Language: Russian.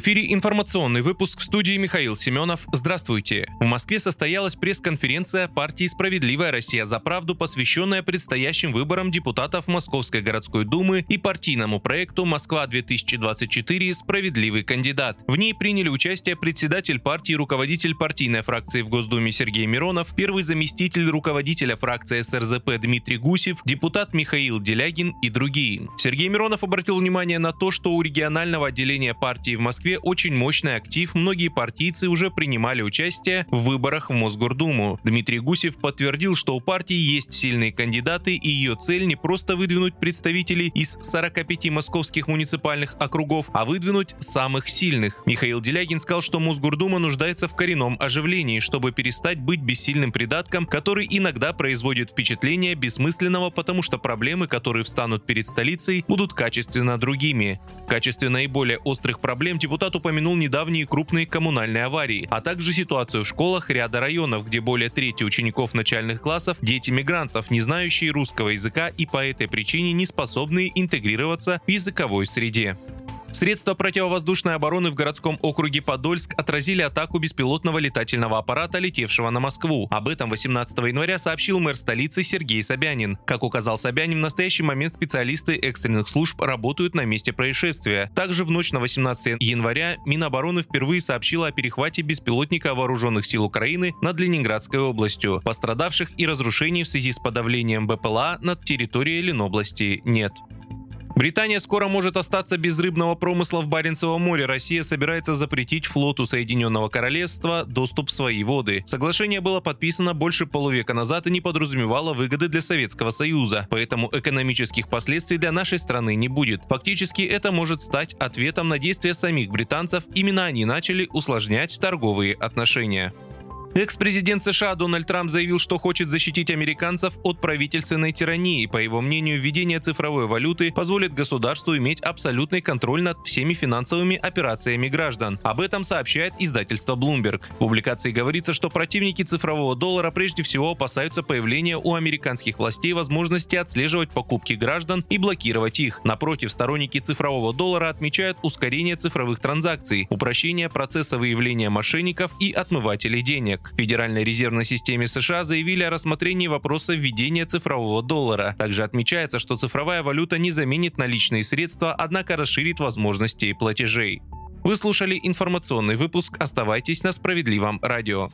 Эфире информационный выпуск в студии Михаил Семенов. Здравствуйте. В Москве состоялась пресс-конференция партии «Справедливая Россия за правду», посвященная предстоящим выборам депутатов Московской городской думы и партийному проекту «Москва-2024. Справедливый кандидат». В ней приняли участие председатель партии руководитель партийной фракции в Госдуме Сергей Миронов, первый заместитель руководителя фракции СРЗП Дмитрий Гусев, депутат Михаил Делягин и другие. Сергей Миронов обратил внимание на то, что у регионального отделения партии в Москве Москве очень мощный актив, многие партийцы уже принимали участие в выборах в Мосгордуму. Дмитрий Гусев подтвердил, что у партии есть сильные кандидаты и ее цель не просто выдвинуть представителей из 45 московских муниципальных округов, а выдвинуть самых сильных. Михаил Делягин сказал, что Мосгордума нуждается в коренном оживлении, чтобы перестать быть бессильным придатком, который иногда производит впечатление бессмысленного, потому что проблемы, которые встанут перед столицей, будут качественно другими. Качестве наиболее острых проблем депутат упомянул недавние крупные коммунальные аварии, а также ситуацию в школах ряда районов, где более трети учеников начальных классов – дети мигрантов, не знающие русского языка и по этой причине не способные интегрироваться в языковой среде. Средства противовоздушной обороны в городском округе Подольск отразили атаку беспилотного летательного аппарата, летевшего на Москву. Об этом 18 января сообщил мэр столицы Сергей Собянин. Как указал Собянин, в настоящий момент специалисты экстренных служб работают на месте происшествия. Также в ночь на 18 января Минобороны впервые сообщила о перехвате беспилотника вооруженных сил Украины над Ленинградской областью. Пострадавших и разрушений в связи с подавлением БПЛА над территорией Ленобласти нет. Британия скоро может остаться без рыбного промысла в Баренцевом море. Россия собирается запретить флоту Соединенного Королевства доступ в свои воды. Соглашение было подписано больше полувека назад и не подразумевало выгоды для Советского Союза, поэтому экономических последствий для нашей страны не будет. Фактически это может стать ответом на действия самих британцев. Именно они начали усложнять торговые отношения. Экс-президент США Дональд Трамп заявил, что хочет защитить американцев от правительственной тирании. По его мнению, введение цифровой валюты позволит государству иметь абсолютный контроль над всеми финансовыми операциями граждан. Об этом сообщает издательство Bloomberg. В публикации говорится, что противники цифрового доллара прежде всего опасаются появления у американских властей возможности отслеживать покупки граждан и блокировать их. Напротив, сторонники цифрового доллара отмечают ускорение цифровых транзакций, упрощение процесса выявления мошенников и отмывателей денег денег. В Федеральной резервной системе США заявили о рассмотрении вопроса введения цифрового доллара. Также отмечается, что цифровая валюта не заменит наличные средства, однако расширит возможности платежей. Вы слушали информационный выпуск. Оставайтесь на справедливом радио.